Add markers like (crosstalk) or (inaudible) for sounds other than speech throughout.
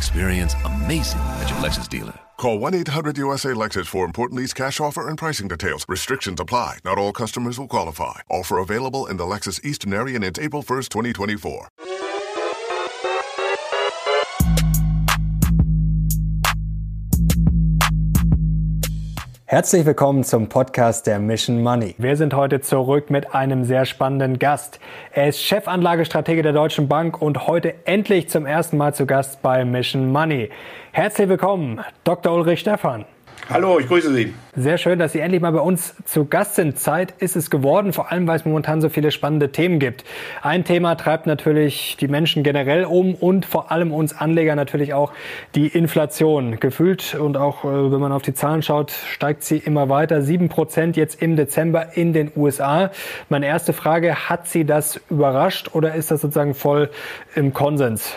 Experience amazing at your Lexus dealer. Call 1-800-USA-LEXUS for important lease cash offer and pricing details. Restrictions apply. Not all customers will qualify. Offer available in the Lexus Eastern area it's April 1st, 2024. Herzlich willkommen zum Podcast der Mission Money. Wir sind heute zurück mit einem sehr spannenden Gast. Er ist Chefanlagestratege der Deutschen Bank und heute endlich zum ersten Mal zu Gast bei Mission Money. Herzlich willkommen, Dr. Ulrich Stephan. Hallo, ich grüße Sie. Sehr schön, dass Sie endlich mal bei uns zu Gast sind. Zeit ist es geworden, vor allem weil es momentan so viele spannende Themen gibt. Ein Thema treibt natürlich die Menschen generell um und vor allem uns Anleger natürlich auch die Inflation. Gefühlt und auch äh, wenn man auf die Zahlen schaut, steigt sie immer weiter. Sieben Prozent jetzt im Dezember in den USA. Meine erste Frage, hat Sie das überrascht oder ist das sozusagen voll im Konsens?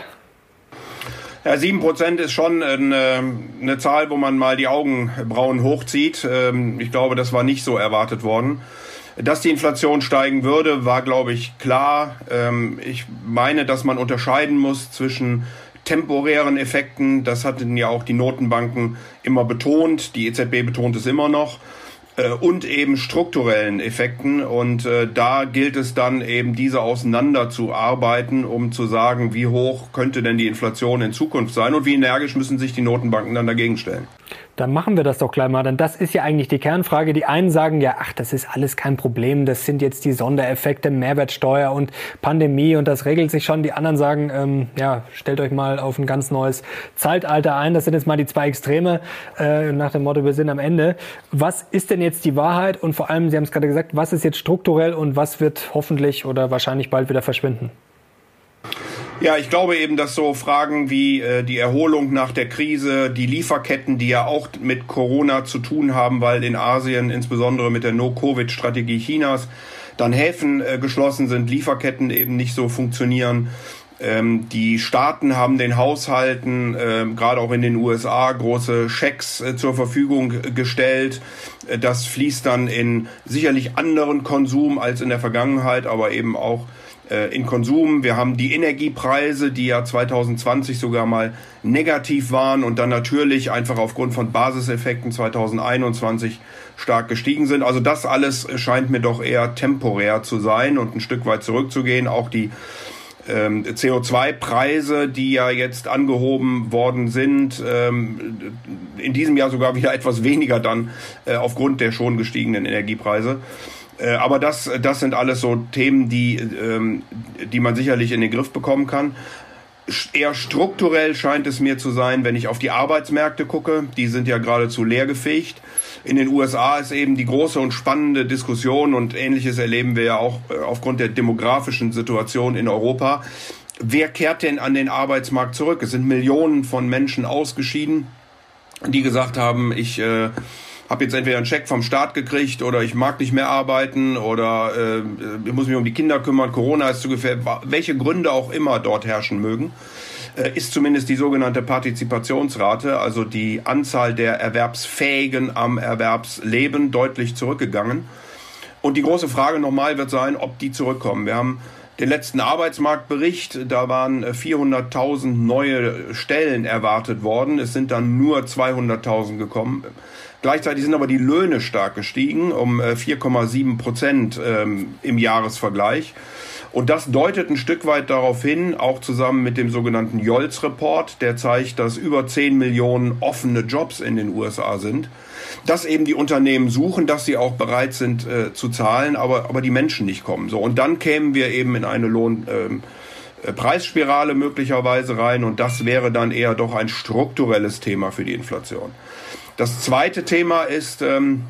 Ja, sieben Prozent ist schon eine, eine, Zahl, wo man mal die Augenbrauen hochzieht. Ähm, ich glaube, das war nicht so erwartet worden. Dass die Inflation steigen würde, war, glaube ich, klar. Ähm, ich meine, dass man unterscheiden muss zwischen temporären Effekten. Das hatten ja auch die Notenbanken immer betont. Die EZB betont es immer noch äh, und eben strukturellen Effekten. Und äh, da gilt es dann eben, diese auseinander zu arbeiten, um zu sagen, wie hoch könnte denn die Inflation in Zukunft sein und wie energisch müssen sich die Notenbanken dann dagegen stellen. Dann machen wir das doch gleich mal, denn das ist ja eigentlich die Kernfrage. Die einen sagen ja, ach, das ist alles kein Problem, das sind jetzt die Sondereffekte, Mehrwertsteuer und Pandemie und das regelt sich schon. Die anderen sagen, ähm, ja, stellt euch mal auf ein ganz neues Zeitalter ein. Das sind jetzt mal die zwei Extreme äh, nach dem Motto, wir sind am Ende. Was ist denn jetzt die Wahrheit und vor allem, Sie haben es gerade gesagt, was ist jetzt strukturell und was wird hoffentlich oder wahrscheinlich bald wieder verschwinden? Ja, ich glaube eben, dass so Fragen wie äh, die Erholung nach der Krise, die Lieferketten, die ja auch mit Corona zu tun haben, weil in Asien, insbesondere mit der No-Covid-Strategie Chinas, dann Häfen äh, geschlossen sind, Lieferketten eben nicht so funktionieren. Ähm, die Staaten haben den Haushalten, äh, gerade auch in den USA, große Schecks äh, zur Verfügung gestellt. Äh, das fließt dann in sicherlich anderen Konsum als in der Vergangenheit, aber eben auch äh, in Konsum. Wir haben die Energiepreise, die ja 2020 sogar mal negativ waren und dann natürlich einfach aufgrund von Basiseffekten 2021 stark gestiegen sind. Also das alles scheint mir doch eher temporär zu sein und ein Stück weit zurückzugehen. Auch die ähm, CO2-Preise, die ja jetzt angehoben worden sind, ähm, in diesem Jahr sogar wieder (laughs) etwas weniger dann äh, aufgrund der schon gestiegenen Energiepreise. Äh, aber das, das sind alles so Themen, die, ähm, die man sicherlich in den Griff bekommen kann. Eher strukturell scheint es mir zu sein, wenn ich auf die Arbeitsmärkte gucke. Die sind ja geradezu leergefegt. In den USA ist eben die große und spannende Diskussion und ähnliches erleben wir ja auch äh, aufgrund der demografischen Situation in Europa. Wer kehrt denn an den Arbeitsmarkt zurück? Es sind Millionen von Menschen ausgeschieden, die gesagt haben, ich äh, habe jetzt entweder einen Scheck vom Staat gekriegt oder ich mag nicht mehr arbeiten oder äh, ich muss mich um die Kinder kümmern, Corona ist zu gefährlich, welche Gründe auch immer dort herrschen mögen, äh, ist zumindest die sogenannte Partizipationsrate, also die Anzahl der Erwerbsfähigen am Erwerbsleben deutlich zurückgegangen. Und die große Frage nochmal wird sein, ob die zurückkommen. Wir haben den letzten Arbeitsmarktbericht, da waren 400.000 neue Stellen erwartet worden. Es sind dann nur 200.000 gekommen. Gleichzeitig sind aber die Löhne stark gestiegen, um 4,7 äh, Prozent ähm, im Jahresvergleich. Und das deutet ein Stück weit darauf hin, auch zusammen mit dem sogenannten Jolz-Report, der zeigt, dass über 10 Millionen offene Jobs in den USA sind. Dass eben die Unternehmen suchen, dass sie auch bereit sind äh, zu zahlen, aber, aber die Menschen nicht kommen. So, und dann kämen wir eben in eine Lohn, ähm, äh, möglicherweise rein und das wäre dann eher doch ein strukturelles Thema für die Inflation. Das zweite Thema ist ähm,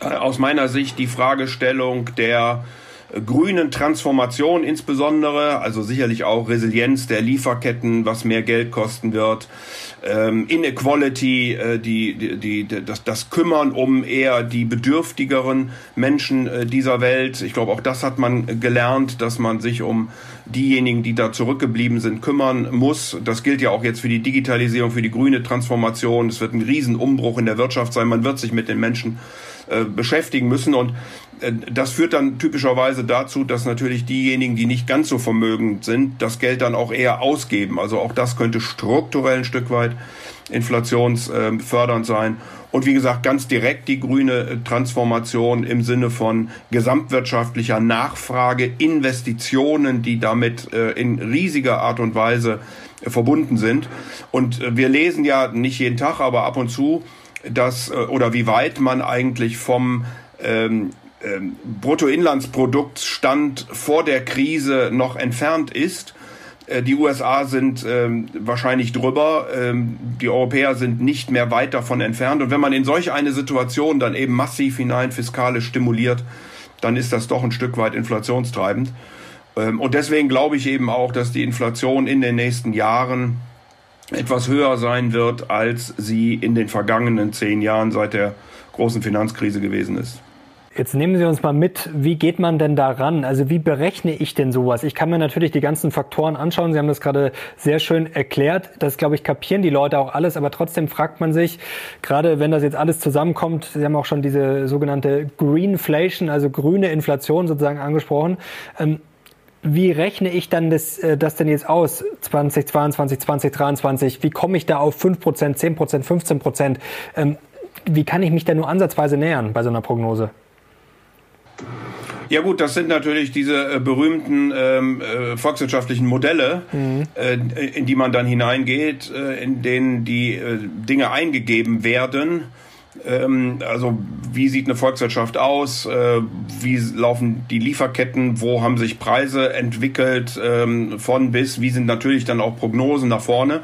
äh, aus meiner Sicht die Fragestellung der grünen Transformation insbesondere, also sicherlich auch Resilienz der Lieferketten, was mehr Geld kosten wird, ähm, Inequality, äh, die, die, die, das, das Kümmern um eher die bedürftigeren Menschen äh, dieser Welt. Ich glaube, auch das hat man gelernt, dass man sich um diejenigen, die da zurückgeblieben sind, kümmern muss. Das gilt ja auch jetzt für die Digitalisierung, für die grüne Transformation. Es wird ein Riesenumbruch in der Wirtschaft sein. Man wird sich mit den Menschen beschäftigen müssen und äh, das führt dann typischerweise dazu, dass natürlich diejenigen, die nicht ganz so vermögend sind, das Geld dann auch eher ausgeben. Also auch das könnte strukturell ein Stück weit inflationsfördernd sein. Und wie gesagt, ganz direkt die grüne äh, Transformation im Sinne von gesamtwirtschaftlicher Nachfrage, Investitionen, die damit in riesiger Art und Weise verbunden sind. Und wir lesen ja nicht jeden Tag, aber ab und zu, dass oder wie weit man eigentlich vom ähm, ähm, Bruttoinlandsproduktstand vor der Krise noch entfernt ist. Äh, die USA sind ähm, wahrscheinlich drüber, ähm, die Europäer sind nicht mehr weit davon entfernt. Und wenn man in solch eine Situation dann eben massiv hinein fiskalisch stimuliert, dann ist das doch ein Stück weit inflationstreibend. Ähm, und deswegen glaube ich eben auch, dass die Inflation in den nächsten Jahren etwas höher sein wird, als sie in den vergangenen zehn Jahren seit der großen Finanzkrise gewesen ist. Jetzt nehmen Sie uns mal mit, wie geht man denn daran? Also wie berechne ich denn sowas? Ich kann mir natürlich die ganzen Faktoren anschauen. Sie haben das gerade sehr schön erklärt. Das, glaube ich, kapieren die Leute auch alles. Aber trotzdem fragt man sich, gerade wenn das jetzt alles zusammenkommt, Sie haben auch schon diese sogenannte Greenflation, also grüne Inflation sozusagen angesprochen. Ähm, wie rechne ich dann das, äh, das denn jetzt aus? 2022, 2023? Wie komme ich da auf 5%, 10%, 15%? Ähm, wie kann ich mich da nur ansatzweise nähern bei so einer Prognose? Ja gut, das sind natürlich diese äh, berühmten ähm, äh, volkswirtschaftlichen Modelle, mhm. äh, in die man dann hineingeht, äh, in denen die äh, Dinge eingegeben werden. Ähm, also wie sieht eine Volkswirtschaft aus? Äh, wie laufen die Lieferketten? Wo haben sich Preise entwickelt ähm, von bis? Wie sind natürlich dann auch Prognosen nach vorne?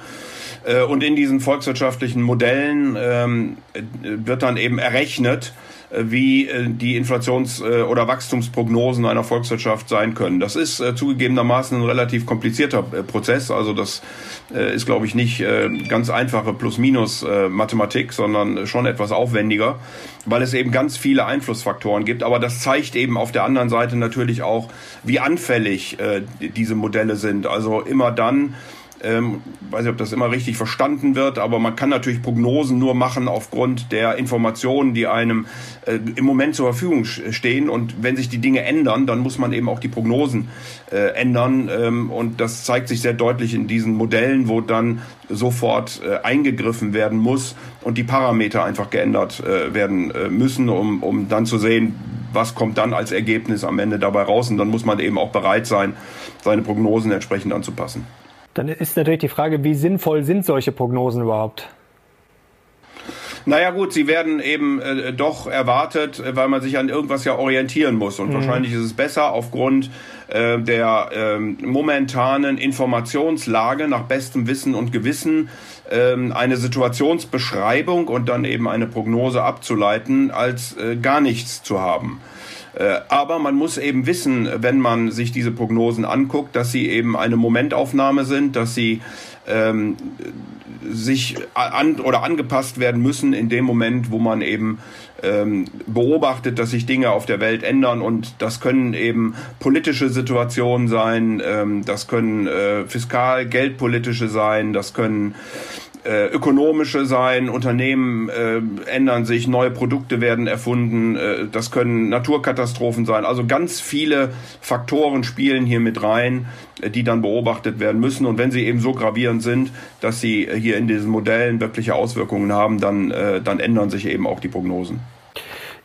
und in diesen volkswirtschaftlichen Modellen ähm, wird dann eben errechnet, äh, wie äh, die Inflations- äh, oder Wachstumsprognosen einer Volkswirtschaft sein können. Das ist zugegebenermaßen ein relativ komplizierter Prozess. Also das ist, glaube ich, nicht ganz einfache Plus-Minus-Mathematik, sondern schon etwas aufwendiger, weil es eben ganz viele Einflussfaktoren gibt. Aber das zeigt eben auf der anderen Seite natürlich auch, wie anfällig diese Modelle sind. Also immer dann, ähm, weiß nicht, ob das immer richtig verstanden wird, aber man kann natürlich Prognosen nur machen aufgrund der Informationen, die einem äh, im Moment zur Verfügung stehen. Und wenn sich die Dinge ändern, dann muss man eben auch die Prognosen äh, ändern. Ähm, und das zeigt sich sehr deutlich in diesen Modellen, wo dann sofort äh, eingegriffen werden muss und die Parameter einfach geändert äh, werden äh, müssen, um, um dann zu sehen, was kommt dann als Ergebnis am Ende dabei raus. Und dann muss man eben auch bereit sein, seine Prognosen entsprechend anzupassen. Dann ist natürlich die Frage, wie sinnvoll sind solche Prognosen überhaupt? Naja gut, sie werden eben äh, doch erwartet, äh, weil man sich an irgendwas ja orientieren muss. Und mhm. wahrscheinlich ist es besser aufgrund äh, der äh, momentanen Informationslage nach bestem Wissen und Gewissen äh, eine Situationsbeschreibung und dann eben eine Prognose abzuleiten, als äh, gar nichts zu haben. Äh, aber man muss eben wissen, wenn man sich diese Prognosen anguckt, dass sie eben eine Momentaufnahme sind, dass sie ähm, sich an oder angepasst werden müssen in dem Moment, wo man eben ähm, beobachtet, dass sich Dinge auf der Welt ändern. Und das können eben politische Situationen sein, ähm, das können äh, fiskal geldpolitische sein, das können äh, ökonomische sein, Unternehmen äh, ändern sich, neue Produkte werden erfunden, äh, das können Naturkatastrophen sein. Also ganz viele Faktoren spielen hier mit rein, äh, die dann beobachtet werden müssen. Und wenn sie eben so gravierend sind, dass sie hier in diesen Modellen wirkliche Auswirkungen haben, dann, äh, dann ändern sich eben auch die Prognosen.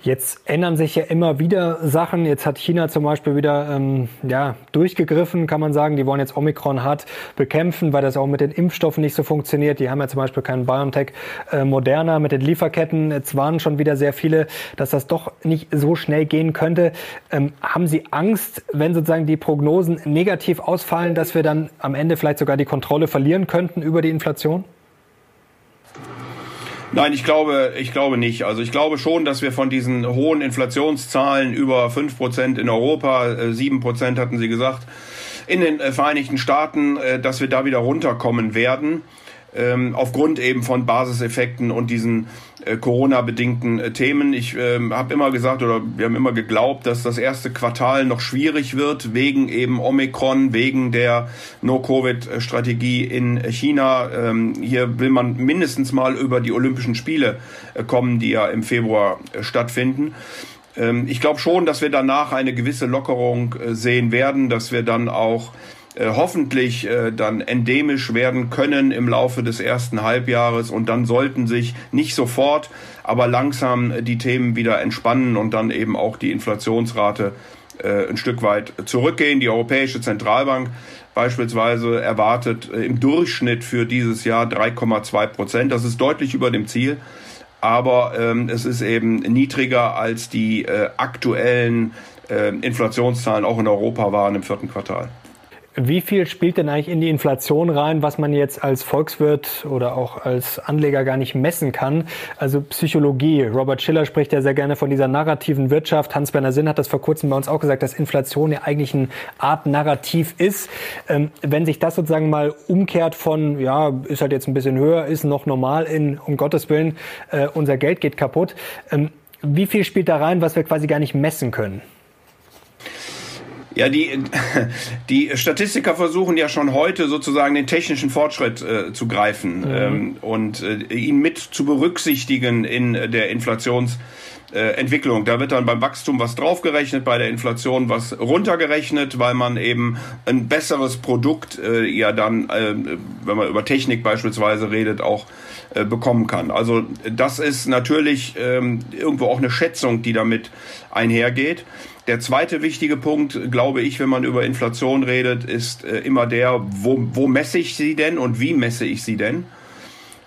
Jetzt ändern sich ja immer wieder Sachen. Jetzt hat China zum Beispiel wieder ähm, ja, durchgegriffen, kann man sagen. Die wollen jetzt Omikron hart bekämpfen, weil das auch mit den Impfstoffen nicht so funktioniert. Die haben ja zum Beispiel keinen BioNTech äh, Moderna mit den Lieferketten. Jetzt waren schon wieder sehr viele, dass das doch nicht so schnell gehen könnte. Ähm, haben Sie Angst, wenn sozusagen die Prognosen negativ ausfallen, dass wir dann am Ende vielleicht sogar die Kontrolle verlieren könnten über die Inflation? Nein, ich glaube, ich glaube nicht. Also ich glaube schon, dass wir von diesen hohen Inflationszahlen über fünf Prozent in Europa, äh, sieben Prozent hatten Sie gesagt, in den äh, Vereinigten Staaten, äh, dass wir da wieder runterkommen werden ähm, aufgrund eben von Basiseffekten und diesen äh, Corona-bedingten äh, Themen. Ich ähm, habe immer gesagt oder wir haben immer geglaubt, dass das erste Quartal noch schwierig wird, wegen eben Omikron, wegen der No-Covid-Strategie in China. Ähm, hier will man mindestens mal über die Olympischen Spiele äh, kommen, die ja im Februar äh, stattfinden ähm, ich glaube schon, dass wir danach eine gewisse Lockerung äh, sehen werden, dass wir dann auch äh, hoffentlich äh, dann endemisch werden können im Laufe des ersten Halbjahres und dann sollten sich nicht sofort, aber langsam die Themen wieder entspannen und dann eben auch die Inflationsrate äh, ein Stück weit zurückgehen. Die Europäische Zentralbank beispielsweise erwartet äh, im Durchschnitt für dieses Jahr 3,2 Prozent. Das ist deutlich über dem Ziel aber ähm, es ist eben niedriger als die äh, aktuellen äh, Inflationszahlen auch in Europa waren im vierten Quartal. Wie viel spielt denn eigentlich in die Inflation rein, was man jetzt als Volkswirt oder auch als Anleger gar nicht messen kann? Also Psychologie. Robert Schiller spricht ja sehr gerne von dieser narrativen Wirtschaft. Hans-Werner Sinn hat das vor kurzem bei uns auch gesagt, dass Inflation ja eigentlich eine Art Narrativ ist. Ähm, wenn sich das sozusagen mal umkehrt von, ja, ist halt jetzt ein bisschen höher, ist noch normal in, um Gottes Willen, äh, unser Geld geht kaputt. Ähm, wie viel spielt da rein, was wir quasi gar nicht messen können? Ja, die, (laughs) die Statistiker versuchen ja schon heute sozusagen den technischen Fortschritt äh, zu greifen mhm. ähm, und äh, ihn mit zu berücksichtigen in der Inflations- äh. Da wird dann beim Wachstum was draufgerechnet, bei der Inflation was runtergerechnet, weil man eben ein besseres Produkt äh, ja dann, äh, wenn man über Technik beispielsweise redet, auch äh, bekommen kann. Also das ist natürlich ähm, irgendwo auch eine Schätzung, die damit einhergeht. Der zweite wichtige Punkt, glaube ich, wenn man über Inflation redet, ist äh, immer der, wo, wo messe ich sie denn und wie messe ich sie denn?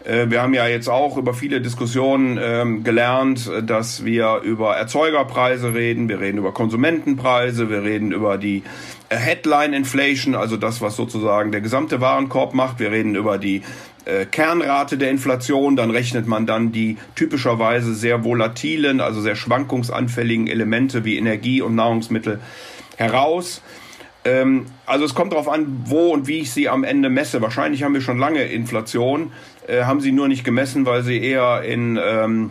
Äh, wir haben ja jetzt auch über viele Diskussionen ähm, gelernt, dass wir über Erzeugerpreise reden, wir reden über Konsumentenpreise, wir reden über die Headline Inflation, also das, was sozusagen der gesamte Warenkorb macht. Wir reden über die äh, Kernrate der Inflation, dann rechnet man dann die typischerweise sehr volatilen, also sehr schwankungsanfälligen Elemente wie Energie und Nahrungsmittel heraus. Ähm, also es kommt darauf an, wo und wie ich sie am Ende messe. Wahrscheinlich haben wir schon lange Inflation, äh, haben sie nur nicht gemessen, weil sie eher in ähm,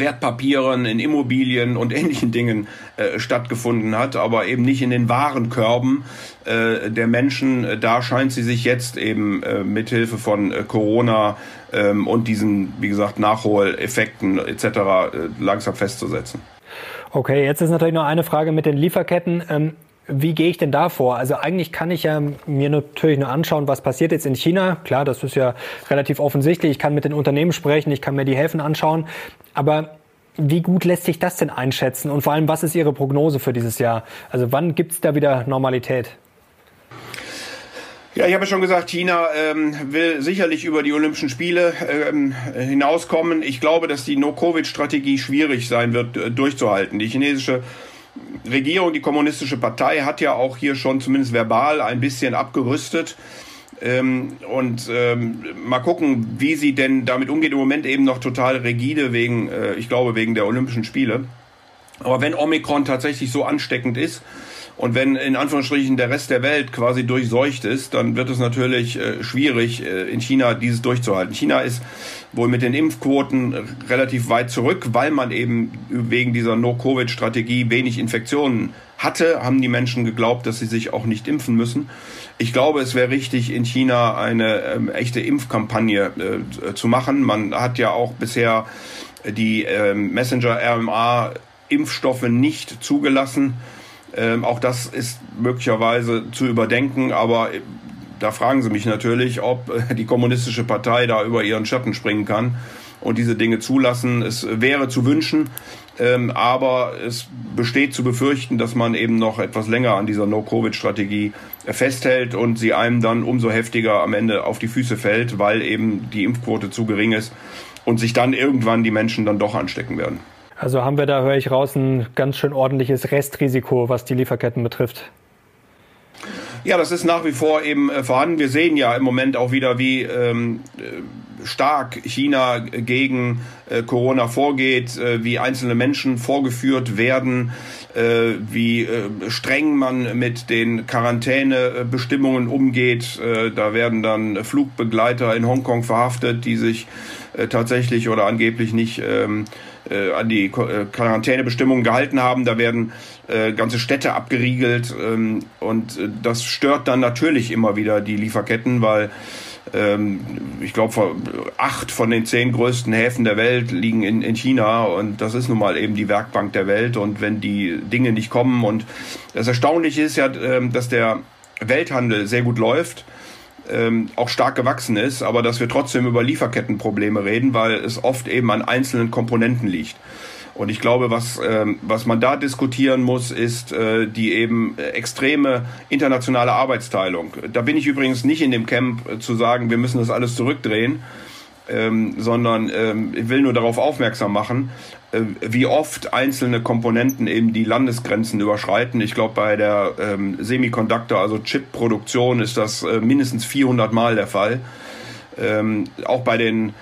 Wertpapieren, in Immobilien und (laughs) ähnlichen Dingen äh, stattgefunden hat, aber eben nicht in den Warenkörben äh, der Menschen. Da scheint sie sich jetzt eben äh, mithilfe von äh, Corona ähm, und diesen, wie gesagt, Nachholeffekten etc. Äh, langsam festzusetzen. Okay, jetzt ist natürlich noch eine Frage mit den Lieferketten. Ähm, wie gehe ich denn da vor? Also eigentlich kann ich ja mir natürlich nur anschauen, was passiert jetzt in China. Klar, das ist ja relativ offensichtlich. Ich kann mit den Unternehmen sprechen, ich kann mir die Häfen anschauen. Aber wie gut lässt sich das denn einschätzen? Und vor allem, was ist Ihre Prognose für dieses Jahr? Also wann gibt es da wieder Normalität? Ja, ich habe schon gesagt, China ähm, will sicherlich über die Olympischen Spiele ähm, hinauskommen. Ich glaube, dass die No-Covid-Strategie schwierig sein wird, äh, durchzuhalten. Die chinesische Regierung, die kommunistische Partei, hat ja auch hier schon zumindest verbal ein bisschen abgerüstet. Ähm, und ähm, mal gucken, wie sie denn damit umgeht. Im Moment eben noch total rigide wegen, äh, ich glaube, wegen der Olympischen Spiele. Aber wenn Omikron tatsächlich so ansteckend ist und wenn in Anführungsstrichen der Rest der Welt quasi durchseucht ist, dann wird es natürlich äh, schwierig, äh, in China dieses durchzuhalten. China ist wohl mit den Impfquoten relativ weit zurück, weil man eben wegen dieser No-Covid-Strategie wenig Infektionen hatte, haben die Menschen geglaubt, dass sie sich auch nicht impfen müssen. Ich glaube, es wäre richtig, in China eine ähm, echte Impfkampagne äh, zu machen. Man hat ja auch bisher die ähm, Messenger-RMA-Impfstoffe nicht zugelassen. Ähm, auch das ist möglicherweise zu überdenken, aber äh, da fragen Sie mich natürlich, ob äh, die kommunistische Partei da über ihren Schatten springen kann und diese Dinge zulassen. Es wäre zu wünschen, ähm, aber es besteht zu befürchten, dass man eben noch etwas länger an dieser No-Covid-Strategie festhält und sie einem dann umso heftiger am Ende auf die Füße fällt, weil eben die Impfquote zu gering ist und sich dann irgendwann die Menschen dann doch anstecken werden. Also haben wir da, höre ich raus, ein ganz schön ordentliches Restrisiko, was die Lieferketten betrifft. Ja, das ist nach wie vor eben äh, vorhanden. Wir sehen ja im Moment auch wieder, wie ähm, stark China gegen äh, Corona vorgeht, äh, wie einzelne Menschen vorgeführt werden, äh, wie äh, streng man mit den Quarantänebestimmungen umgeht. Äh, da werden dann Flugbegleiter in Hongkong verhaftet, die sich äh, tatsächlich oder angeblich nicht ähm, äh, an die äh, Quarantänebestimmungen gehalten haben. Da werden äh, ganze Städte abgeriegelt ähm, und äh, das stört dann natürlich immer wieder die Lieferketten, weil ähm, ich glaube, acht von den zehn größten Häfen der Welt liegen in, in China und das ist nun mal eben die Werkbank der Welt und wenn die Dinge nicht kommen und das Erstaunliche ist ja, ähm, dass der Welthandel sehr gut läuft ähm, auch stark gewachsen ist, aber dass wir trotzdem über Lieferkettenprobleme reden, weil es oft eben an einzelnen Komponenten liegt. Und ich glaube, was, ähm, was man da diskutieren muss, ist äh, die eben extreme internationale Arbeitsteilung. Da bin ich übrigens nicht in dem Camp äh, zu sagen, wir müssen das alles zurückdrehen, ähm, sondern ähm, ich will nur darauf aufmerksam machen, äh, wie oft einzelne Komponenten eben die Landesgrenzen überschreiten. Ich glaube, bei der ähm, Semiconductor, also Chip-Produktion, ist das äh, mindestens 400 Mal der Fall. Ähm, auch bei den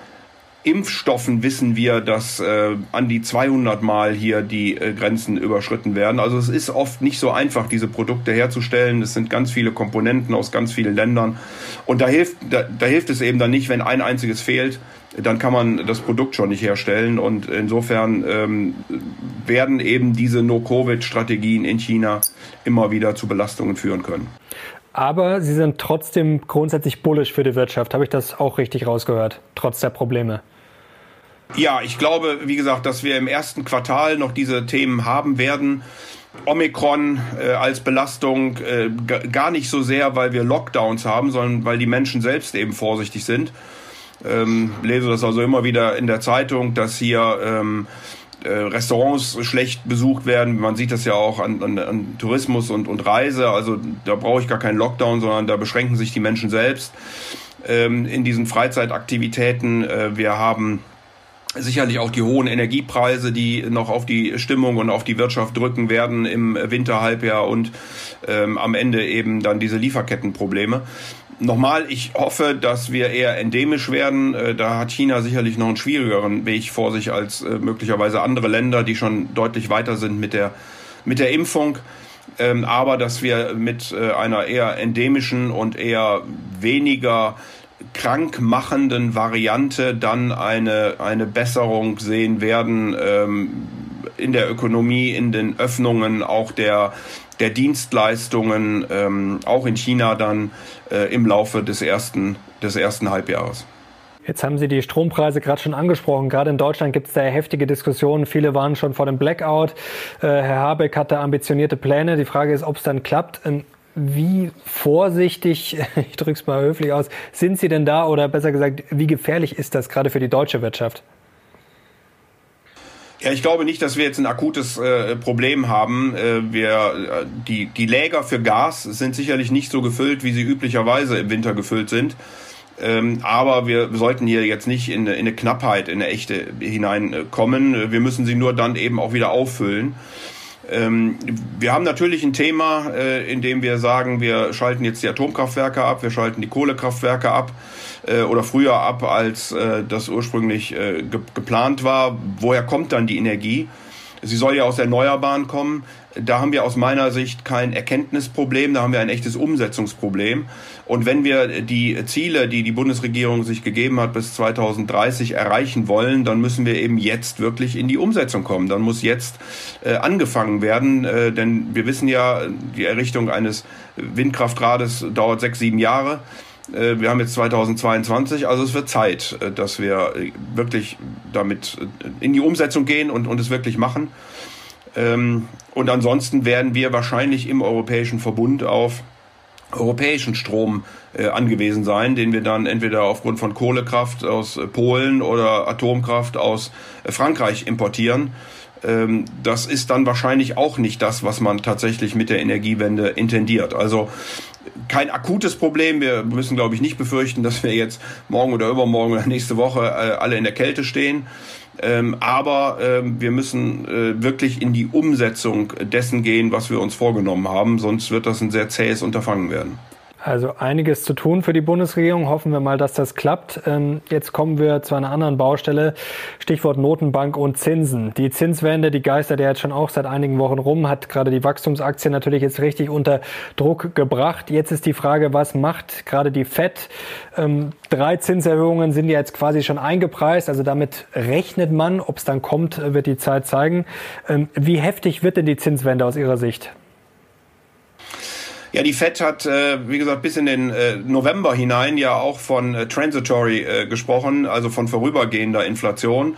Impfstoffen wissen wir, dass äh, an die 200 Mal hier die äh, Grenzen überschritten werden. Also es ist oft nicht so einfach, diese Produkte herzustellen. Es sind ganz viele Komponenten aus ganz vielen Ländern. Und da hilft, da, da hilft es eben dann nicht, wenn ein einziges fehlt, dann kann man das Produkt schon nicht herstellen. Und insofern ähm, werden eben diese No-Covid-Strategien in China immer wieder zu Belastungen führen können. Aber Sie sind trotzdem grundsätzlich bullish für die Wirtschaft. Habe ich das auch richtig rausgehört, trotz der Probleme? Ja, ich glaube, wie gesagt, dass wir im ersten Quartal noch diese Themen haben werden. Omikron äh, als Belastung äh, gar nicht so sehr, weil wir Lockdowns haben, sondern weil die Menschen selbst eben vorsichtig sind. Ähm, lese das also immer wieder in der Zeitung, dass hier ähm, äh, Restaurants schlecht besucht werden. Man sieht das ja auch an, an, an Tourismus und, und Reise. Also da brauche ich gar keinen Lockdown, sondern da beschränken sich die Menschen selbst ähm, in diesen Freizeitaktivitäten. Äh, wir haben sicherlich auch die hohen Energiepreise, die noch auf die Stimmung und auf die Wirtschaft drücken werden im Winterhalbjahr und ähm, am Ende eben dann diese Lieferkettenprobleme. Nochmal, ich hoffe, dass wir eher endemisch werden. Äh, da hat China sicherlich noch einen schwierigeren Weg vor sich als äh, möglicherweise andere Länder, die schon deutlich weiter sind mit der, mit der Impfung. Ähm, aber dass wir mit äh, einer eher endemischen und eher weniger krankmachenden Variante dann eine, eine Besserung sehen werden ähm, in der Ökonomie, in den Öffnungen auch der, der Dienstleistungen, ähm, auch in China dann äh, im Laufe des ersten, des ersten Halbjahres. Jetzt haben Sie die Strompreise gerade schon angesprochen. Gerade in Deutschland gibt es da heftige Diskussionen. Viele waren schon vor dem Blackout. Äh, Herr Habeck hatte ambitionierte Pläne. Die Frage ist, ob es dann klappt. Wie vorsichtig, (laughs) ich drücke es mal höflich aus, sind Sie denn da oder besser gesagt, wie gefährlich ist das gerade für die deutsche Wirtschaft? Ja, ich glaube nicht, dass wir jetzt ein akutes äh, Problem haben. Äh, wir, äh, die, die Läger für Gas sind sicherlich nicht so gefüllt, wie sie üblicherweise im Winter gefüllt sind. Ähm, aber wir sollten hier jetzt nicht in, in eine Knappheit, in eine echte hineinkommen. Wir müssen sie nur dann eben auch wieder auffüllen. Ähm, wir haben natürlich ein Thema, äh, in dem wir sagen, wir schalten jetzt die Atomkraftwerke ab, wir schalten die Kohlekraftwerke ab äh, oder früher ab, als äh, das ursprünglich ge geplant war. Woher kommt dann die Energie? Sie soll ja aus Erneuerbaren kommen. Da haben wir aus meiner Sicht kein Erkenntnisproblem, da haben wir ein echtes Umsetzungsproblem. Und wenn wir die Ziele, die die Bundesregierung sich gegeben hat, bis 2030 erreichen wollen, dann müssen wir eben jetzt wirklich in die Umsetzung kommen. Dann muss jetzt äh, angefangen werden, äh, denn wir wissen ja, die Errichtung eines Windkraftrades dauert sechs, sieben Jahre. Äh, wir haben jetzt 2022, also es wird Zeit, äh, dass wir äh, wirklich damit in die Umsetzung gehen und, und es wirklich machen. Ähm, und ansonsten werden wir wahrscheinlich im Europäischen Verbund auf europäischen Strom angewiesen sein, den wir dann entweder aufgrund von Kohlekraft aus Polen oder Atomkraft aus Frankreich importieren. Ähm, das ist dann wahrscheinlich auch nicht das, was man tatsächlich mit der Energiewende intendiert. Also kein akutes Problem. Wir müssen, glaube ich, nicht befürchten, dass wir jetzt morgen oder übermorgen oder nächste Woche äh, alle in der Kälte stehen. Ähm, aber ähm, wir müssen äh, wirklich in die Umsetzung dessen gehen, was wir uns vorgenommen haben. Sonst wird das ein sehr zähes Unterfangen werden. Also einiges zu tun für die Bundesregierung. Hoffen wir mal, dass das klappt. Ähm, jetzt kommen wir zu einer anderen Baustelle. Stichwort Notenbank und Zinsen. Die Zinswende, die geistert ja jetzt schon auch seit einigen Wochen rum, hat gerade die Wachstumsaktie natürlich jetzt richtig unter Druck gebracht. Jetzt ist die Frage, was macht gerade die FED? Ähm, drei Zinserhöhungen sind ja jetzt quasi schon eingepreist. Also damit rechnet man. Ob es dann kommt, wird die Zeit zeigen. Ähm, wie heftig wird denn die Zinswende aus Ihrer Sicht? Ja, die Fed hat, äh, wie gesagt, bis in den äh, November hinein ja auch von äh, transitory äh, gesprochen, also von vorübergehender Inflation.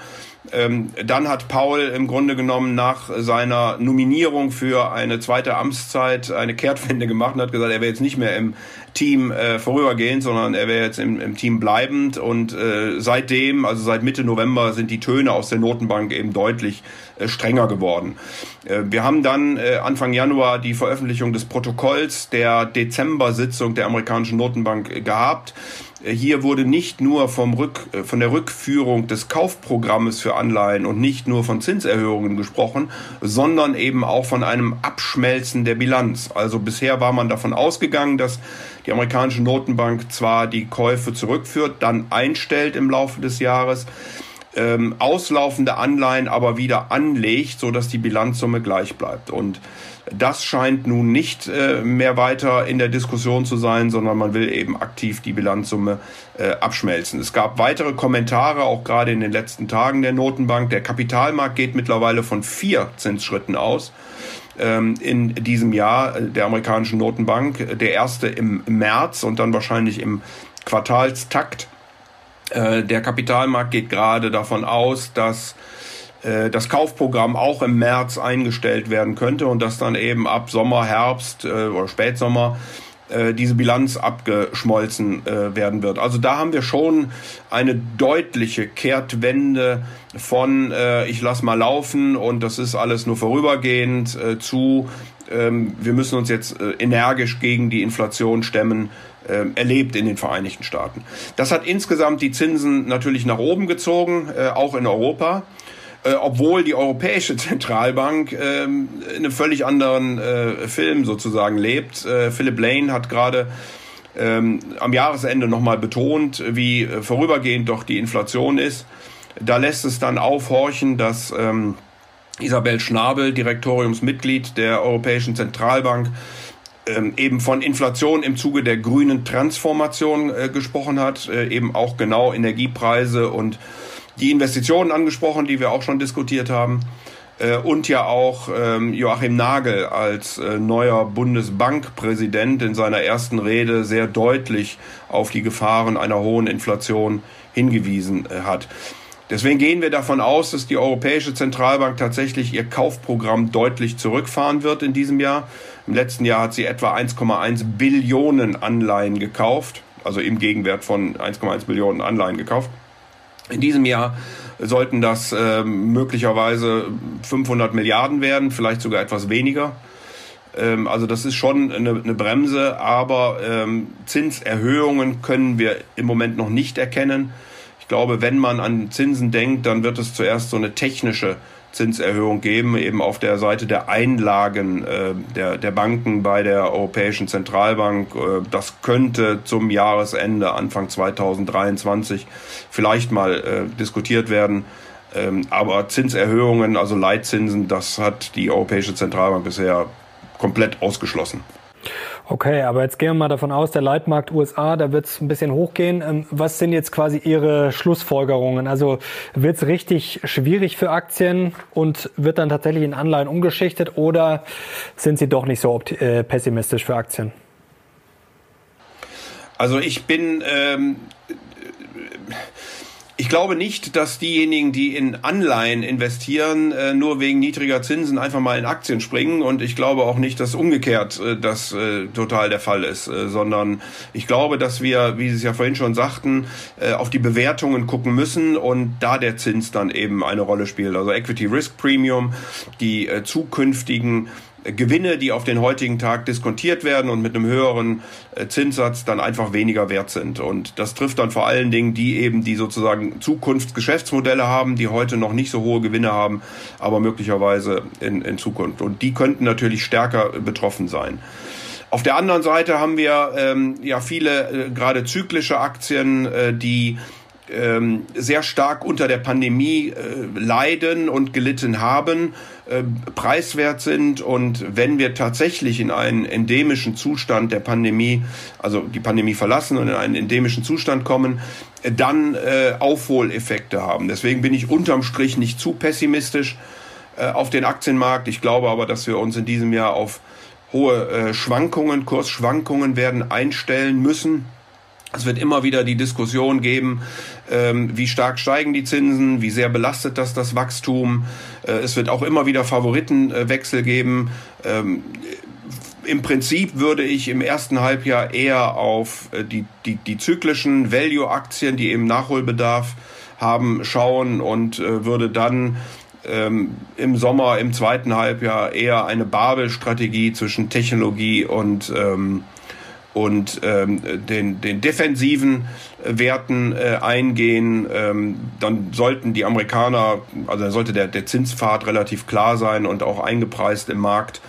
Ähm, dann hat Paul im Grunde genommen nach seiner Nominierung für eine zweite Amtszeit eine Kehrtwende gemacht und hat gesagt, er wäre jetzt nicht mehr im Team äh, vorübergehend, sondern er wäre jetzt im, im, Team bleibend. Und äh, seitdem, also seit Mitte November, sind die Töne aus der Notenbank eben deutlich äh, strenger geworden. Äh, wir haben dann äh, Anfang Januar die Veröffentlichung des Protokolls der Dezember-Sitzung der amerikanischen Notenbank äh, gehabt. Hier wurde nicht nur vom Rück, von der Rückführung des Kaufprogrammes für Anleihen und nicht nur von Zinserhöhungen gesprochen, sondern eben auch von einem Abschmelzen der Bilanz. Also bisher war man davon ausgegangen, dass die amerikanische Notenbank zwar die Käufe zurückführt, dann einstellt im Laufe des Jahres, ähm, auslaufende Anleihen aber wieder anlegt, so dass die Bilanzsumme gleich bleibt. Und das scheint nun nicht äh, mehr weiter in der Diskussion zu sein, sondern man will eben aktiv die Bilanzsumme äh, abschmelzen. Es gab weitere Kommentare, auch gerade in den letzten Tagen der Notenbank. Der Kapitalmarkt geht mittlerweile von vier Zinsschritten aus in diesem Jahr der amerikanischen Notenbank. Der erste im März und dann wahrscheinlich im Quartalstakt. Äh, der Kapitalmarkt geht gerade davon aus, dass äh, das Kaufprogramm auch im März eingestellt werden könnte und dass dann eben ab Sommer, Herbst äh, oder Spätsommer diese Bilanz abgeschmolzen werden wird. Also da haben wir schon eine deutliche Kehrtwende von ich lass mal laufen und das ist alles nur vorübergehend zu ähm, wir müssen uns jetzt energisch gegen die Inflation stemmen äh, erlebt in den Vereinigten Staaten. Das hat insgesamt die Zinsen natürlich nach oben gezogen, äh, auch in Europa. Äh, obwohl die Europäische Zentralbank äh, in einem völlig anderen äh, Film sozusagen lebt. Äh, Philip Lane hat gerade ähm, am Jahresende nochmal betont, wie äh, vorübergehend doch die Inflation ist. Da lässt es dann aufhorchen, dass ähm, Isabel Schnabel, Direktoriumsmitglied der Europäischen Zentralbank, ähm, eben von Inflation im Zuge der grünen Transformation äh, gesprochen hat, äh, eben auch genau Energiepreise und die Investitionen angesprochen, die wir auch schon diskutiert haben. Äh, und ja auch ähm, Joachim Nagel als äh, neuer Bundesbankpräsident in seiner ersten Rede sehr deutlich auf die Gefahren einer hohen Inflation hingewiesen äh, hat. Deswegen gehen wir davon aus, dass die Europäische Zentralbank tatsächlich ihr Kaufprogramm deutlich zurückfahren wird in diesem Jahr. Im letzten Jahr hat sie etwa 1,1 Billionen Anleihen gekauft, also im Gegenwert von 1,1 Billionen Anleihen gekauft. In diesem Jahr sollten das äh, möglicherweise 500 Milliarden werden, vielleicht sogar etwas weniger. Ähm, also das ist schon eine, eine Bremse, aber ähm, Zinserhöhungen können wir im Moment noch nicht erkennen glaube, wenn man an Zinsen denkt, dann wird es zuerst so eine technische Zinserhöhung geben, eben auf der Seite der Einlagen äh, der, der Banken bei der Europäischen Zentralbank. Äh, das könnte zum Jahresende, Anfang 2023, vielleicht mal äh, diskutiert werden. Ähm, aber Zinserhöhungen, also Leitzinsen, das hat die Europäische Zentralbank bisher komplett ausgeschlossen. Okay, aber jetzt gehen wir mal davon aus, der Leitmarkt USA, da wird es ein bisschen hochgehen. Ähm, was sind jetzt quasi Ihre Schlussfolgerungen? Also wird es richtig schwierig für Aktien und wird dann tatsächlich in Anleihen umgeschichtet oder sind Sie doch nicht so äh, pessimistisch für Aktien? Also ich bin ähm, ich glaube nicht, dass diejenigen, die in Anleihen investieren, äh, nur wegen niedriger Zinsen einfach mal in Aktien springen. Und ich glaube auch nicht, dass umgekehrt äh, das äh, total der Fall ist, sondern ich glaube, dass wir, wie Sie es ja vorhin schon sagten, auf die Bewertungen gucken müssen und da der Zins dann eben eine Rolle spielt. Also Equity Risk Premium, die zukünftigen Gewinne, die auf den heutigen Tag diskontiert werden und mit einem höheren äh, Zinssatz dann einfach weniger wert sind. Und das trifft dann vor allen Dingen die eben, die sozusagen Zukunftsgeschäftsmodelle haben, die heute noch nicht so hohe Gewinne haben, aber möglicherweise in, in Zukunft. Und die könnten natürlich stärker betroffen sein. Auf der anderen Seite haben wir ähm, ja viele äh, gerade zyklische Aktien, äh, die ähm, sehr stark unter der Pandemie äh, leiden und gelitten haben, äh, preiswert sind. Und wenn wir tatsächlich in einen endemischen Zustand der Pandemie, also die Pandemie verlassen und in einen endemischen Zustand kommen, äh, dann äh, Aufholeffekte haben. Deswegen bin ich unterm Strich nicht zu pessimistisch äh, auf den Aktienmarkt. Ich glaube aber, dass wir uns in diesem Jahr auf hohe äh, Schwankungen, Kursschwankungen werden einstellen müssen. Es wird immer wieder die Diskussion geben, ähm, wie stark steigen die Zinsen, wie sehr belastet das das Wachstum. Äh, es wird auch immer wieder Favoritenwechsel geben. Ähm, Im Prinzip würde ich im ersten Halbjahr eher auf äh, die, die, die zyklischen Value-Aktien, die eben Nachholbedarf haben, schauen und äh, würde dann ähm, im Sommer, im zweiten Halbjahr eher eine Babel-Strategie zwischen Technologie und, und ähm, den, den defensiven Werten äh, eingehen. Ähm, dann sollten die Amerikaner, also sollte der, der Zinspfad relativ klar sein und auch eingepreist im Markt.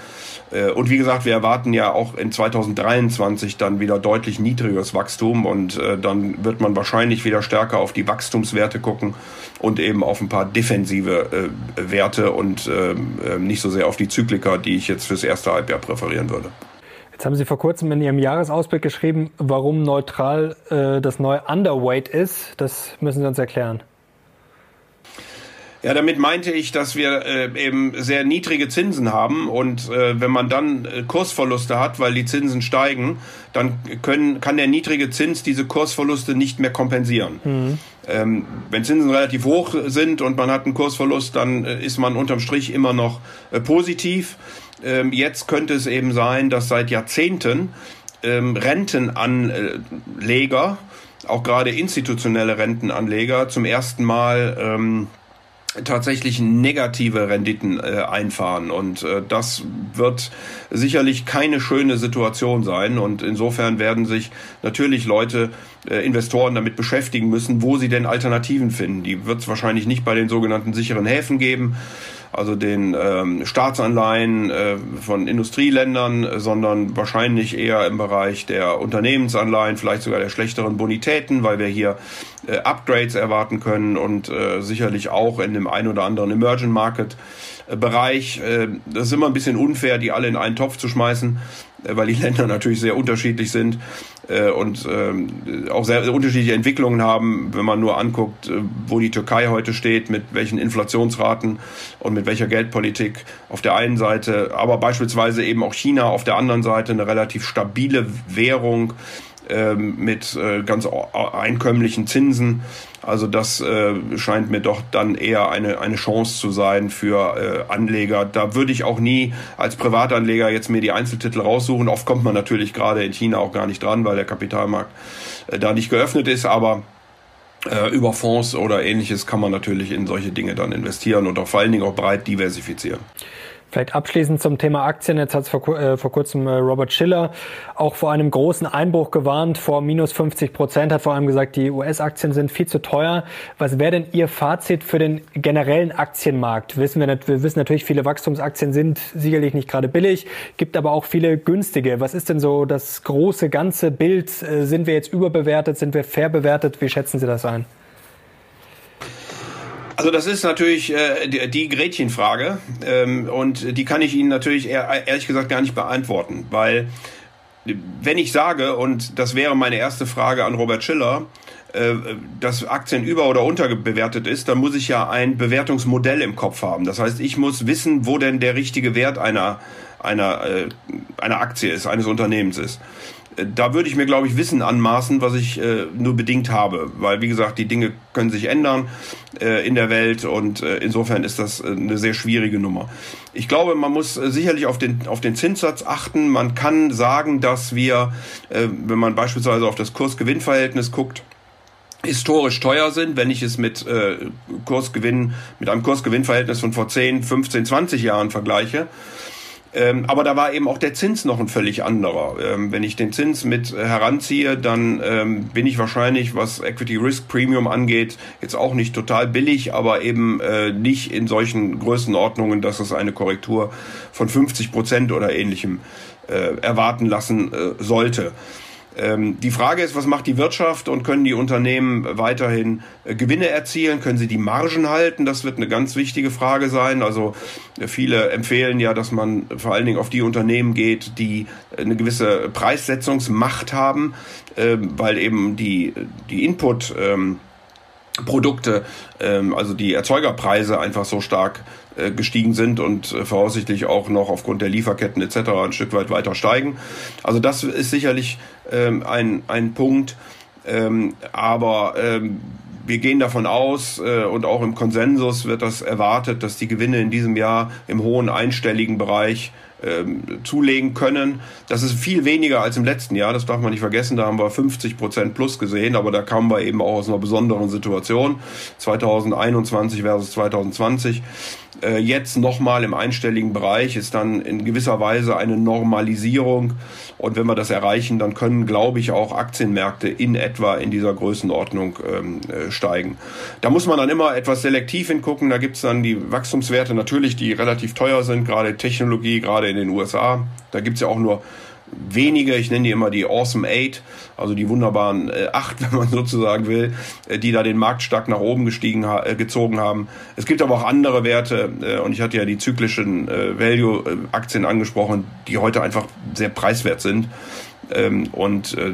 Äh, und wie gesagt, wir erwarten ja auch in 2023 dann wieder deutlich niedrigeres Wachstum und äh, dann wird man wahrscheinlich wieder stärker auf die Wachstumswerte gucken und eben auf ein paar defensive äh, Werte und ähm, nicht so sehr auf die Zyklika, die ich jetzt fürs erste Halbjahr präferieren würde. Jetzt haben Sie vor kurzem in Ihrem Jahresausblick geschrieben, warum neutral äh, das neue Underweight ist. Das müssen Sie uns erklären. Ja, damit meinte ich, dass wir äh, eben sehr niedrige Zinsen haben und äh, wenn man dann äh, Kursverluste hat, weil die Zinsen steigen, dann können, kann der niedrige Zins diese Kursverluste nicht mehr kompensieren. Mhm. Ähm, wenn Zinsen relativ hoch sind und man hat einen Kursverlust, dann äh, ist man unterm Strich immer noch äh, positiv. Ähm, jetzt könnte es eben sein, dass seit Jahrzehnten ähm, Rentenanleger, auch gerade institutionelle Rentenanleger, zum ersten Mal ähm, tatsächlich negative Renditen äh, einfahren. Und äh, das wird sicherlich keine schöne Situation sein. Und insofern werden sich natürlich Leute, äh, Investoren damit beschäftigen müssen, wo sie denn Alternativen finden. Die wird es wahrscheinlich nicht bei den sogenannten sicheren Häfen geben also den ähm, Staatsanleihen äh, von Industrieländern, sondern wahrscheinlich eher im Bereich der Unternehmensanleihen, vielleicht sogar der schlechteren Bonitäten, weil wir hier äh, Upgrades erwarten können und äh, sicherlich auch in dem ein oder anderen Emerging Market äh, Bereich. Äh, das ist immer ein bisschen unfair, die alle in einen Topf zu schmeißen. Äh, weil die (laughs) Länder natürlich sehr unterschiedlich sind äh, und auch sehr unterschiedliche Entwicklungen haben, wenn man nur anguckt, wo die Türkei heute steht, mit welchen Inflationsraten und mit welcher Geldpolitik auf der einen Seite, aber beispielsweise eben auch China auf der anderen Seite eine relativ stabile Währung mit äh, ganz einkömmlichen Zinsen. Also das äh, scheint mir doch dann eher eine, eine Chance zu sein für äh, Anleger. Da würde ich auch nie als Privatanleger jetzt mir die Einzeltitel raussuchen. Oft kommt man natürlich gerade in China auch gar nicht dran, weil der Kapitalmarkt da nicht geöffnet ist. Aber über Fonds oder ähnliches kann man natürlich in solche Dinge dann investieren und auch vor allen Dingen auch breit diversifizieren. Vielleicht abschließend zum Thema Aktien. Jetzt hat es vor, äh, vor kurzem äh, Robert Schiller auch vor einem großen Einbruch gewarnt, vor minus 50 Prozent, hat vor allem gesagt, die US-Aktien sind viel zu teuer. Was wäre denn Ihr Fazit für den generellen Aktienmarkt? Wissen wir, wir wissen natürlich, viele Wachstumsaktien sind sicherlich nicht gerade billig, gibt aber auch viele günstige. Was ist denn so das große ganze Bild? Äh, sind wir jetzt überbewertet? Sind wir fair bewertet? Wie schätzen Sie das ein? Also das ist natürlich äh, die, Gretchenfrage ähm, und die kann ich Ihnen natürlich eher, ehrlich gesagt gar nicht beantworten, weil wenn ich sage, und das wäre meine erste Frage an Robert Schiller, äh, dass Aktien über- oder unterbewertet ist, dann muss ich ja ein Bewertungsmodell im Kopf haben. Das heißt, ich muss wissen, wo denn der richtige Wert einer, einer, äh, einer Aktie ist, eines Unternehmens ist da würde ich mir, glaube ich, Wissen anmaßen, was ich äh, nur bedingt habe. Weil, wie gesagt, die Dinge können sich ändern äh, in der Welt und äh, insofern ist das äh, eine sehr schwierige Nummer. Ich glaube, man muss äh, sicherlich auf den, auf den Zinssatz achten. Man kann sagen, dass wir, äh, wenn man beispielsweise auf das Kurs-Gewinn-Verhältnis guckt, historisch teuer sind, wenn ich es mit äh, Kursgewinn, mit einem Kursgewinnverhältnis von vor 10, 15, 20 Jahren vergleiche. Ähm, aber da war eben auch der Zins noch ein völlig anderer. Ähm, wenn ich den Zins mit äh, heranziehe, dann ähm, bin ich wahrscheinlich, was Equity Risk Premium angeht, jetzt auch nicht total billig, aber eben äh, nicht in solchen Größenordnungen, dass es eine Korrektur von 50 Prozent oder ähnlichem äh, erwarten lassen äh, sollte. Ähm, die Frage ist, was macht die Wirtschaft und können die Unternehmen weiterhin äh, Gewinne erzielen? Können sie die Margen halten? Das wird eine ganz wichtige Frage sein. Also äh, viele empfehlen ja, dass man vor allen Dingen auf die Unternehmen geht, die äh, eine gewisse Preissetzungsmacht haben, äh, weil eben die, die Input ähm, Produkte, ähm, also die Erzeugerpreise einfach so stark äh, gestiegen sind und äh, voraussichtlich auch noch aufgrund der Lieferketten etc. ein Stück weit weiter steigen. Also das ist sicherlich ähm, ein, ein Punkt. Ähm, aber ähm, wir gehen davon aus äh, und auch im Konsensus wird das erwartet, dass die Gewinne in diesem Jahr im hohen einstelligen Bereich ähm, zulegen können. Das ist viel weniger als im letzten Jahr, das darf man nicht vergessen. Da haben wir 50 Prozent plus gesehen, aber da kamen wir eben auch aus einer besonderen Situation. 2021 versus 2020. Äh, jetzt nochmal im einstelligen Bereich ist dann in gewisser Weise eine Normalisierung. Und wenn wir das erreichen, dann können, glaube ich, auch Aktienmärkte in etwa in dieser Größenordnung ähm, äh, steigen. Da muss man dann immer etwas selektiv hingucken. Da gibt es dann die Wachstumswerte natürlich, die relativ teuer sind, gerade Technologie, gerade in den USA. Da gibt es ja auch nur wenige, ich nenne die immer die Awesome Eight, also die wunderbaren äh, acht, (laughs) wenn man sozusagen will, äh, die da den Markt stark nach oben gestiegen äh, gezogen haben. Es gibt aber auch andere Werte äh, und ich hatte ja die zyklischen äh, Value-Aktien angesprochen, die heute einfach sehr preiswert sind. Ähm, und äh,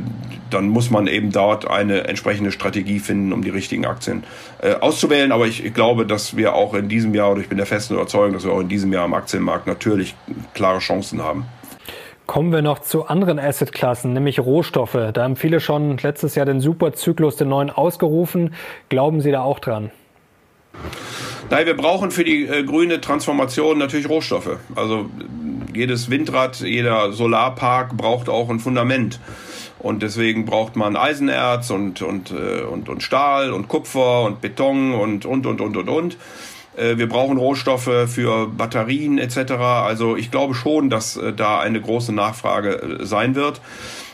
dann muss man eben dort eine entsprechende Strategie finden, um die richtigen Aktien äh, auszuwählen. Aber ich, ich glaube, dass wir auch in diesem Jahr, oder ich bin der festen Überzeugung, dass wir auch in diesem Jahr am Aktienmarkt natürlich klare Chancen haben. Kommen wir noch zu anderen Assetklassen, nämlich Rohstoffe. Da haben viele schon letztes Jahr den Superzyklus, den neuen, ausgerufen. Glauben Sie da auch dran? Nein, wir brauchen für die äh, grüne Transformation natürlich Rohstoffe. Also jedes Windrad, jeder Solarpark braucht auch ein Fundament. Und deswegen braucht man Eisenerz und, und, äh, und, und Stahl und Kupfer und Beton und, und, und, und, und, und. Äh, wir brauchen Rohstoffe für Batterien etc. Also ich glaube schon, dass äh, da eine große Nachfrage äh, sein wird.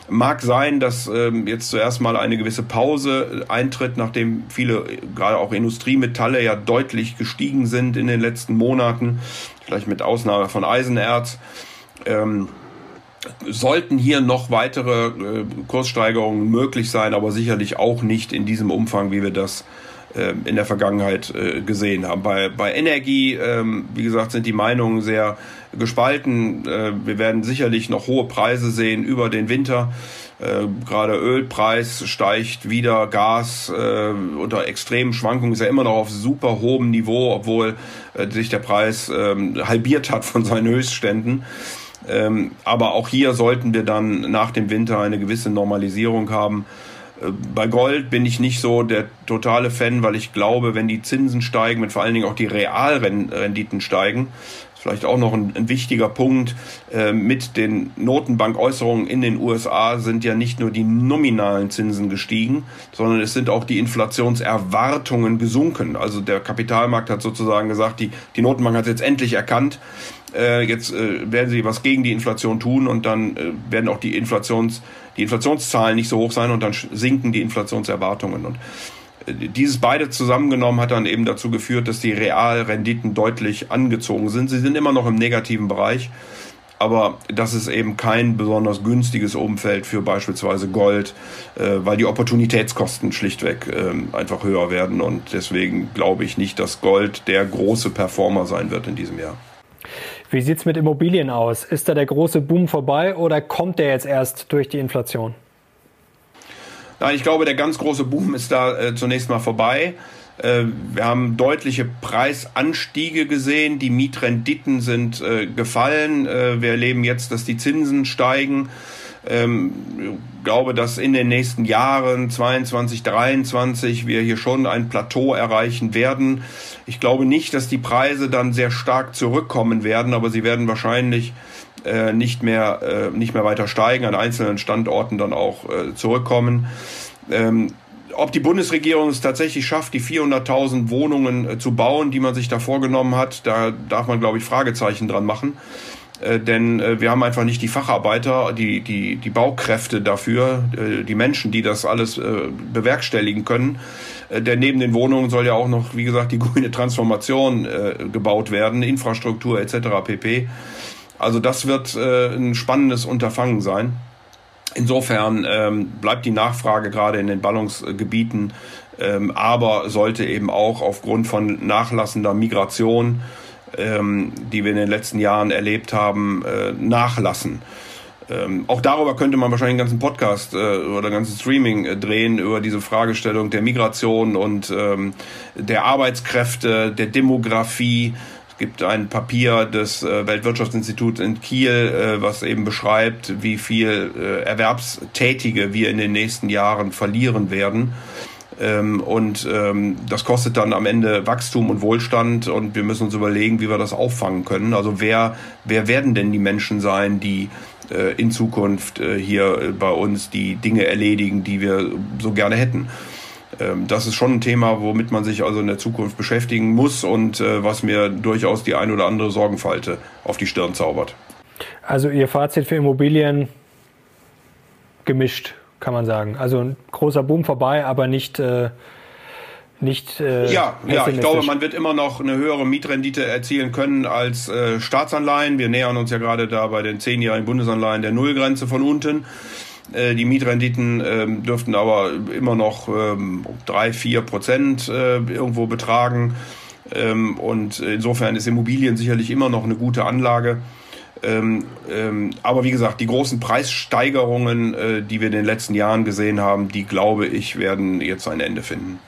Mag sein, dass ähm, jetzt zuerst mal eine gewisse Pause eintritt, nachdem viele, gerade auch Industriemetalle, ja deutlich gestiegen sind in den letzten Monaten, vielleicht mit Ausnahme von Eisenerz. Ähm, sollten hier noch weitere Kurssteigerungen möglich sein, aber sicherlich auch nicht in diesem Umfang, wie wir das äh, in der Vergangenheit äh, gesehen haben. Bei, bei Energie, ähm, wie gesagt, sind die Meinungen sehr gespalten. Äh, wir werden sicherlich noch hohe Preise sehen über den Winter. Gerade Ölpreis steigt wieder, Gas unter extremen Schwankungen ist ja immer noch auf super hohem Niveau, obwohl sich der Preis ähm, halbiert hat von seinen Höchstständen. Ähm, aber auch hier sollten wir dann nach dem Winter eine gewisse Normalisierung haben. Bei Gold bin ich nicht so der totale Fan, weil ich glaube, wenn die Zinsen steigen, wenn vor allen Dingen auch die Realrenditen steigen, vielleicht auch noch ein, ein wichtiger Punkt, äh, mit den Notenbankäußerungen in den USA sind ja nicht nur die nominalen Zinsen gestiegen, sondern es sind auch die Inflationserwartungen gesunken. Also der Kapitalmarkt hat sozusagen gesagt, die, die Notenbank hat jetzt endlich erkannt, äh, jetzt äh, werden sie was gegen die Inflation tun und dann äh, werden auch die Inflations die Inflationszahlen nicht so hoch sein und dann sinken die Inflationserwartungen. Und äh, dieses beide zusammengenommen hat dann eben dazu geführt, dass die Realrenditen deutlich angezogen sind. Sie sind immer noch im negativen Bereich, aber das ist eben kein besonders günstiges Umfeld für beispielsweise Gold, äh, weil die Opportunitätskosten schlichtweg ähm, einfach höher werden und deswegen glaube ich nicht, dass Gold der große Performer sein wird in diesem Jahr. Wie sieht es mit Immobilien aus? Ist da der große Boom vorbei oder kommt der jetzt erst durch die Inflation? Nein, ich glaube, der ganz große Boom ist da äh, zunächst mal vorbei. Äh, wir haben deutliche Preisanstiege gesehen, die Mietrenditen sind äh, gefallen. Äh, wir erleben jetzt, dass die Zinsen steigen. Ähm, glaube, dass in den nächsten Jahren 22, 23 wir hier schon ein Plateau erreichen werden. Ich glaube nicht, dass die Preise dann sehr stark zurückkommen werden, aber sie werden wahrscheinlich äh, nicht mehr äh, nicht mehr weiter steigen, an einzelnen Standorten dann auch äh, zurückkommen. Ähm, ob die Bundesregierung es tatsächlich schafft, die 400.000 Wohnungen zu bauen, die man sich da vorgenommen hat, da darf man, glaube ich, Fragezeichen dran machen. Äh, denn äh, wir haben einfach nicht die Facharbeiter, die, die, die Baukräfte dafür, äh, die Menschen, die das alles äh, bewerkstelligen können. Äh, denn neben den Wohnungen soll ja auch noch, wie gesagt, die (laughs) grüne Transformation äh, gebaut werden, Infrastruktur etc. pp. Also das wird äh, ein spannendes Unterfangen sein. Insofern ähm, bleibt die Nachfrage gerade in den Ballungsgebieten, ähm, aber sollte eben auch aufgrund von nachlassender Migration ähm, die wir in den letzten Jahren erlebt haben, äh, nachlassen. Ähm, auch darüber könnte man wahrscheinlich einen ganzen Podcast äh, oder einen ganzen Streaming äh, drehen über diese Fragestellung der Migration und ähm, der Arbeitskräfte, der Demografie. Es gibt ein Papier des äh, Weltwirtschaftsinstituts in Kiel, äh, was eben beschreibt, wie viel äh, Erwerbstätige wir in den nächsten Jahren verlieren werden. Ähm, und ähm, das kostet dann am Ende Wachstum und Wohlstand und wir müssen uns überlegen, wie wir das auffangen können. Also wer, wer werden denn die Menschen sein, die äh, in Zukunft äh, hier bei uns die Dinge erledigen, die wir so gerne hätten? Ähm, das ist schon ein Thema, womit man sich also in der Zukunft beschäftigen muss und äh, was mir durchaus die ein oder andere Sorgenfalte auf die Stirn zaubert. Also Ihr Fazit für Immobilien gemischt kann man sagen. Also ein großer Boom vorbei, aber nicht. Äh, nicht äh, ja, ja, ich glaube, man wird immer noch eine höhere Mietrendite erzielen können als äh, Staatsanleihen. Wir nähern uns ja gerade da bei den zehnjährigen Bundesanleihen der Nullgrenze von unten. Äh, die Mietrenditen ähm, dürften aber immer noch ähm, drei, vier Prozent äh, irgendwo betragen. Ähm, und insofern ist Immobilien sicherlich immer noch eine gute Anlage. Ähm, ähm, aber wie gesagt, die großen Preissteigerungen, äh, die wir in den letzten Jahren gesehen haben, die glaube ich, werden jetzt ein Ende finden.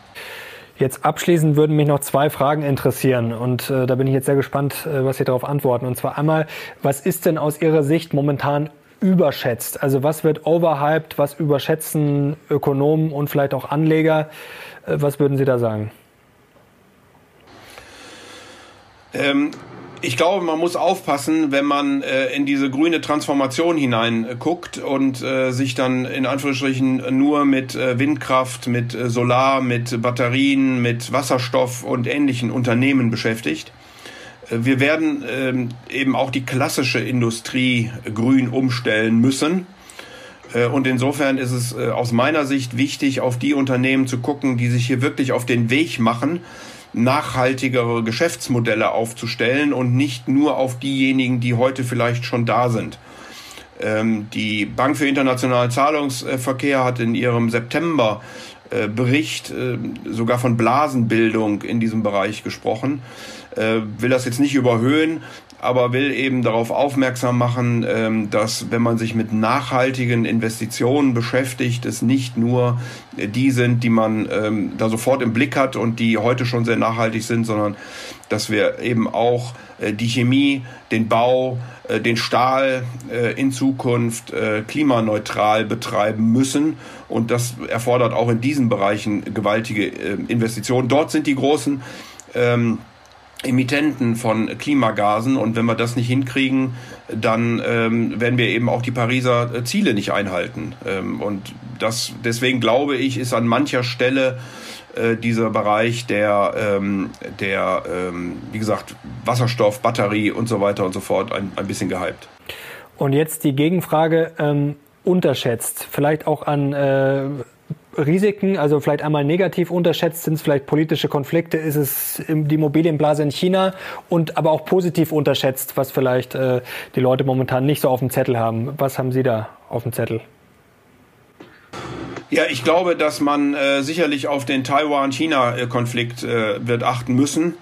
Jetzt abschließend würden mich noch zwei Fragen interessieren und äh, da bin ich jetzt sehr gespannt, äh, was Sie darauf antworten. Und zwar einmal, was ist denn aus Ihrer Sicht momentan überschätzt? Also was wird overhyped, was überschätzen Ökonomen und vielleicht auch Anleger? Äh, was würden Sie da sagen? Ähm, ich glaube, man muss aufpassen, wenn man äh, in diese grüne Transformation hineinguckt und äh, sich dann in Anführungsstrichen nur mit äh, Windkraft, mit äh, Solar, mit Batterien, mit Wasserstoff und ähnlichen Unternehmen beschäftigt. Äh, wir werden ähm, eben auch die klassische Industrie grün umstellen müssen. Äh, und insofern ist es aus meiner Sicht wichtig, auf die Unternehmen zu gucken, die sich hier wirklich auf den Weg machen, nachhaltigere Geschäftsmodelle aufzustellen und nicht nur auf diejenigen, die heute vielleicht schon da sind. Ähm, die Bank für internationalen Zahlungsverkehr hat in ihrem September äh, Bericht äh, sogar von Blasenbildung in diesem Bereich gesprochen. Äh, will das jetzt nicht überhöhen, aber will eben darauf aufmerksam machen, ähm, dass wenn man sich mit nachhaltigen Investitionen beschäftigt, es nicht nur die sind, die man ähm, da sofort im Blick hat und die heute schon sehr nachhaltig sind, sondern dass wir eben auch äh, die Chemie, den Bau, äh, den Stahl äh, in Zukunft klimaneutral betreiben müssen. Und das erfordert auch in diesen Bereichen gewaltige Investitionen. Dort sind die großen ähm, Emittenten von Klimagasen und wenn wir das nicht hinkriegen, dann ähm, werden wir eben auch die Pariser äh, Ziele nicht einhalten. Ähm, und das deswegen glaube ich, ist an mancher Stelle äh, dieser Bereich der, ähm, der ähm, wie gesagt, Wasserstoff, Batterie und so weiter und so fort ein, ein bisschen gehypt. Und jetzt die Gegenfrage, ähm, unterschätzt, vielleicht auch an äh, Risiken, also vielleicht einmal negativ unterschätzt, sind es vielleicht politische Konflikte, ist es die Immobilienblase in China und aber auch positiv unterschätzt, was vielleicht äh, die Leute momentan nicht so auf dem Zettel haben. Was haben Sie da auf dem Zettel? Ja, ich glaube, dass man äh, sicherlich auf den Taiwan-China-Konflikt äh, wird achten müssen.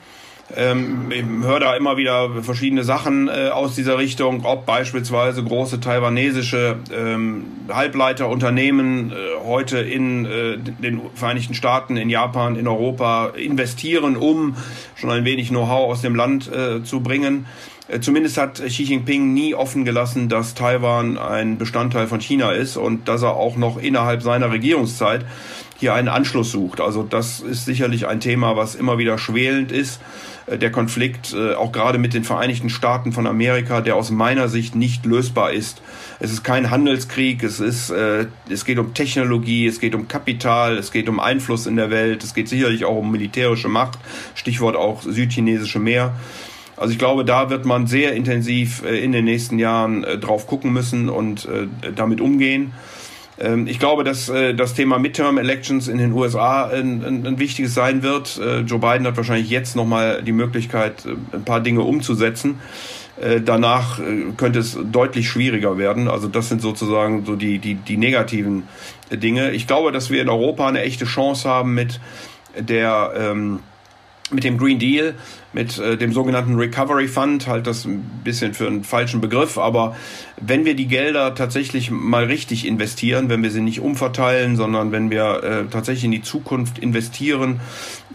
Ähm, ich höre da immer wieder verschiedene Sachen äh, aus dieser Richtung, ob beispielsweise große taiwanesische ähm, Halbleiterunternehmen äh, heute in äh, den Vereinigten Staaten, in Japan, in Europa investieren, um schon ein wenig Know-how aus dem Land äh, zu bringen. Äh, zumindest hat Xi Jinping nie offen gelassen, dass Taiwan ein Bestandteil von China ist und dass er auch noch innerhalb seiner Regierungszeit hier einen Anschluss sucht. Also das ist sicherlich ein Thema, was immer wieder schwelend ist. Äh, der Konflikt, äh, auch gerade mit den Vereinigten Staaten von Amerika, der aus meiner Sicht nicht lösbar ist. Es ist kein Handelskrieg, es ist, äh, es geht um Technologie, es geht um Kapital, es geht um Einfluss in der Welt, es geht sicherlich auch um militärische Macht, Stichwort auch südchinesische Meer. Also ich glaube, da wird man sehr intensiv in den nächsten Jahren drauf gucken müssen und damit umgehen. Ähm, ich glaube, dass das Thema Midterm Elections in den USA ein, ein, ein wichtiges sein wird. Joe Biden hat wahrscheinlich jetzt nochmal die Möglichkeit, ein paar Dinge umzusetzen. Danach könnte es deutlich schwieriger werden. Also das sind sozusagen so die, die, die negativen Dinge. Ich glaube, dass wir in Europa eine echte Chance haben mit der ähm, mit dem Green Deal, mit äh, dem sogenannten Recovery Fund, halt das ein bisschen für einen falschen Begriff, aber wenn wir die Gelder tatsächlich mal richtig investieren, wenn wir sie nicht umverteilen, sondern wenn wir äh, tatsächlich in die Zukunft investieren,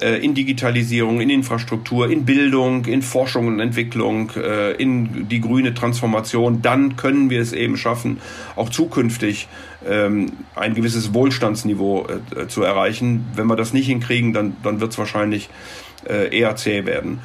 äh, in Digitalisierung, in Infrastruktur, in Bildung, in Forschung und Entwicklung, äh, in die grüne Transformation, dann können wir es eben schaffen, auch zukünftig ähm, ein gewisses Wohlstandsniveau äh, zu erreichen. Wenn wir das nicht hinkriegen, dann, dann wird es wahrscheinlich äh, eher werden.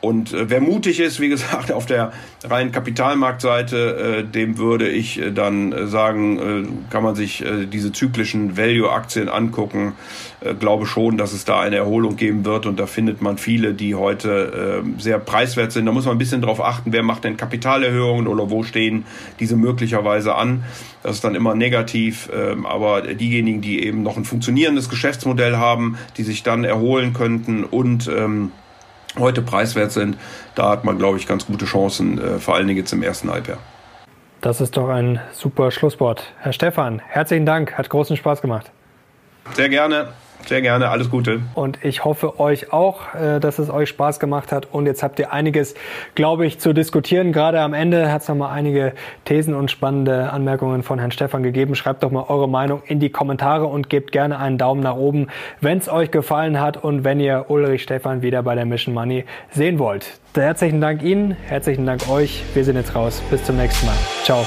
Und äh, wer mutig ist, wie gesagt, (laughs) auf der reinen Kapitalmarktseite, äh, dem würde ich äh, dann äh, sagen, äh, kann man sich äh, diese zyklischen Value-Aktien angucken. Äh, glaube schon, dass es da eine Erholung geben wird und da findet man viele, die heute äh, sehr preiswert sind. Da muss man ein bisschen drauf achten, wer macht denn Kapitalerhöhungen oder wo stehen diese möglicherweise an. Das ist dann immer negativ, äh, aber diejenigen, die eben noch ein funktionierendes Geschäftsmodell haben, die sich dann erholen könnten und ähm, heute preiswert sind, da hat man, glaube ich, ganz gute Chancen, äh, vor allen Dingen jetzt im ersten Halbjahr. Das ist doch ein super Schlusswort. Herr Stefan, herzlichen Dank, hat großen Spaß gemacht. Sehr gerne. Sehr gerne, alles Gute. Und ich hoffe euch auch, äh, dass es euch Spaß gemacht hat. Und jetzt habt ihr einiges, glaube ich, zu diskutieren. Gerade am Ende hat es nochmal einige Thesen und spannende Anmerkungen von Herrn Stefan gegeben. Schreibt doch mal eure Meinung in die Kommentare und gebt gerne einen Daumen nach oben, wenn es euch gefallen hat und wenn ihr Ulrich Stefan wieder bei der Mission Money sehen wollt. Herzlichen Dank Ihnen, herzlichen Dank euch. Wir sind jetzt raus. Bis zum nächsten Mal. Ciao.